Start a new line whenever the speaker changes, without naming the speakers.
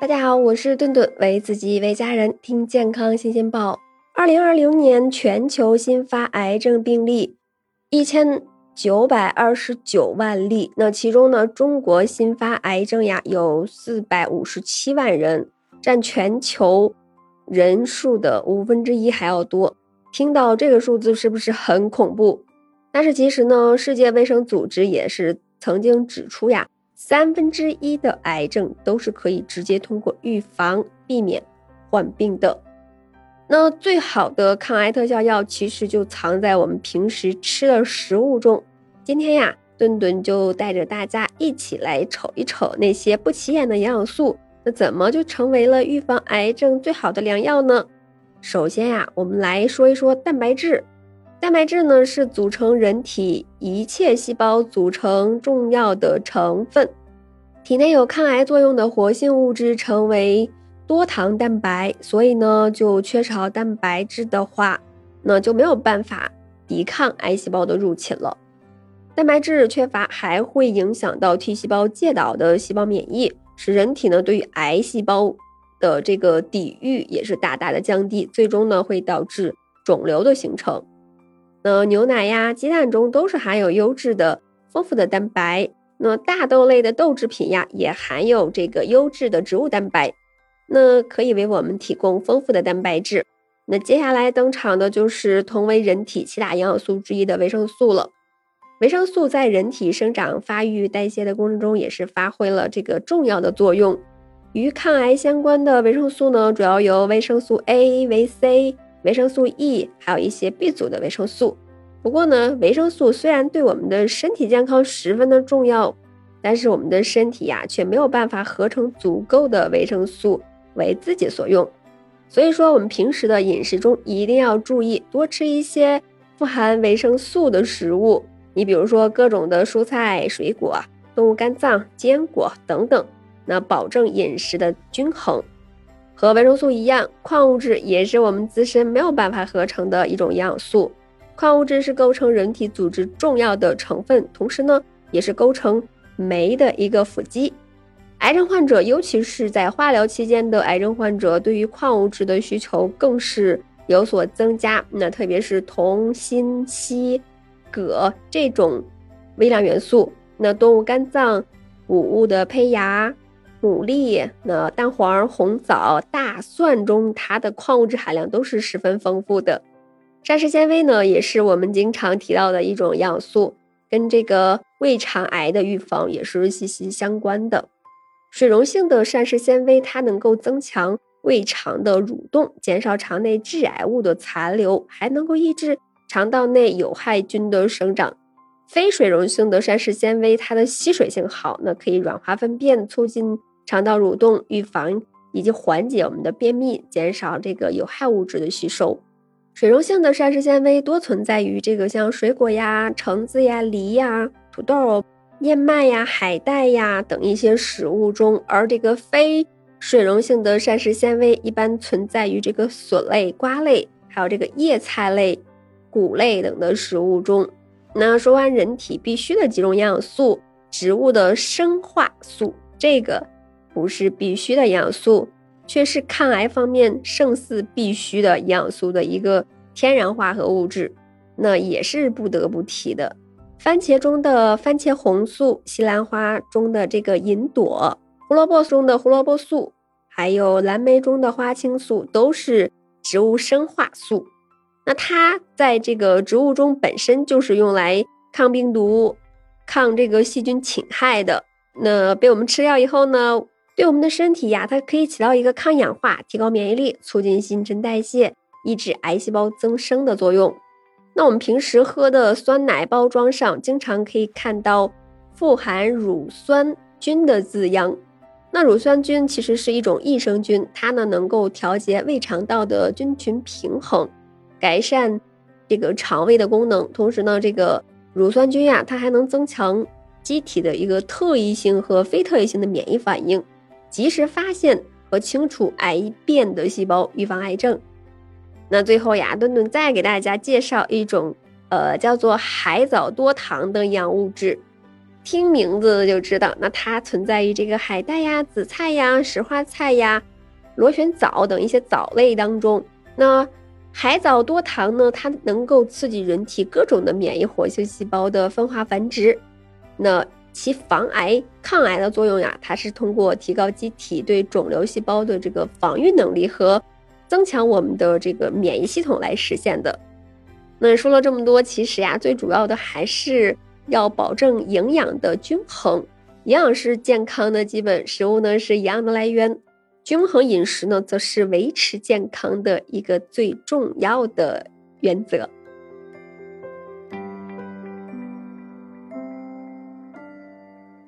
大家好，我是顿顿，为自己为家人听健康新鲜报。二零二零年全球新发癌症病例一千九百二十九万例，那其中呢，中国新发癌症呀有四百五十七万人，占全球人数的五分之一还要多。听到这个数字是不是很恐怖？但是其实呢，世界卫生组织也是曾经指出呀。三分之一的癌症都是可以直接通过预防避免患病的。那最好的抗癌特效药其实就藏在我们平时吃的食物中。今天呀，顿顿就带着大家一起来瞅一瞅那些不起眼的营养素，那怎么就成为了预防癌症最好的良药呢？首先呀，我们来说一说蛋白质。蛋白质呢是组成人体一切细胞组成重要的成分，体内有抗癌作用的活性物质称为多糖蛋白，所以呢就缺少蛋白质的话，那就没有办法抵抗癌细胞的入侵了。蛋白质缺乏还会影响到 T 细胞介导的细胞免疫，使人体呢对于癌细胞的这个抵御也是大大的降低，最终呢会导致肿瘤的形成。那牛奶呀、鸡蛋中都是含有优质的、丰富的蛋白。那大豆类的豆制品呀，也含有这个优质的植物蛋白，那可以为我们提供丰富的蛋白质。那接下来登场的就是同为人体七大营养素之一的维生素了。维生素在人体生长、发育、代谢的过程中也是发挥了这个重要的作用。与抗癌相关的维生素呢，主要由维生素 A、维 C。维生素 E，还有一些 B 族的维生素。不过呢，维生素虽然对我们的身体健康十分的重要，但是我们的身体呀，却没有办法合成足够的维生素为自己所用。所以说，我们平时的饮食中一定要注意多吃一些富含维生素的食物。你比如说各种的蔬菜、水果、动物肝脏、坚果等等，那保证饮食的均衡。和维生素一样，矿物质也是我们自身没有办法合成的一种营养素。矿物质是构成人体组织重要的成分，同时呢，也是构成酶的一个辅基。癌症患者，尤其是在化疗期间的癌症患者，对于矿物质的需求更是有所增加。那特别是铜、锌、硒、铬这种微量元素。那动物肝脏、谷物的胚芽。牡蛎、那蛋黄、红枣、大蒜中，它的矿物质含量都是十分丰富的。膳食纤维呢，也是我们经常提到的一种营养素，跟这个胃肠癌的预防也是息息相关的。水溶性的膳食纤维，它能够增强胃肠的蠕动，减少肠内致癌物的残留，还能够抑制肠道内有害菌的生长。非水溶性的膳食纤维，它的吸水性好，那可以软化粪便，促进。肠道蠕动，预防以及缓解我们的便秘，减少这个有害物质的吸收。水溶性的膳食纤维多存在于这个像水果呀、橙子呀、梨呀、土豆、燕麦呀、海带呀等一些食物中，而这个非水溶性的膳食纤维一般存在于这个笋类、瓜类，还有这个叶菜类、谷类等的食物中。那说完人体必需的几种营养素，植物的生化素这个。不是必须的营养素，却是抗癌方面胜似必须的营养素的一个天然化合物质，那也是不得不提的。番茄中的番茄红素，西兰花中的这个银朵，胡萝卜中的胡萝卜素，还有蓝莓中的花青素，都是植物生化素。那它在这个植物中本身就是用来抗病毒、抗这个细菌侵害的。那被我们吃掉以后呢？对我们的身体呀，它可以起到一个抗氧化、提高免疫力、促进新陈代谢、抑制癌细胞增生的作用。那我们平时喝的酸奶包装上，经常可以看到富含乳酸菌的字样。那乳酸菌其实是一种益生菌，它呢能够调节胃肠道的菌群平衡，改善这个肠胃的功能。同时呢，这个乳酸菌呀，它还能增强机体的一个特异性和非特异性的免疫反应。及时发现和清除癌变的细胞，预防癌症。那最后呀，顿顿再给大家介绍一种，呃，叫做海藻多糖的营养物质。听名字就知道，那它存在于这个海带呀、紫菜呀、石花菜呀、螺旋藻等一些藻类当中。那海藻多糖呢，它能够刺激人体各种的免疫活性细胞的分化繁殖。那其防癌抗癌的作用呀，它是通过提高机体对肿瘤细胞的这个防御能力和增强我们的这个免疫系统来实现的。那说了这么多，其实呀，最主要的还是要保证营养的均衡。营养是健康的基本，食物呢是营养的来源，均衡饮食呢则是维持健康的一个最重要的原则。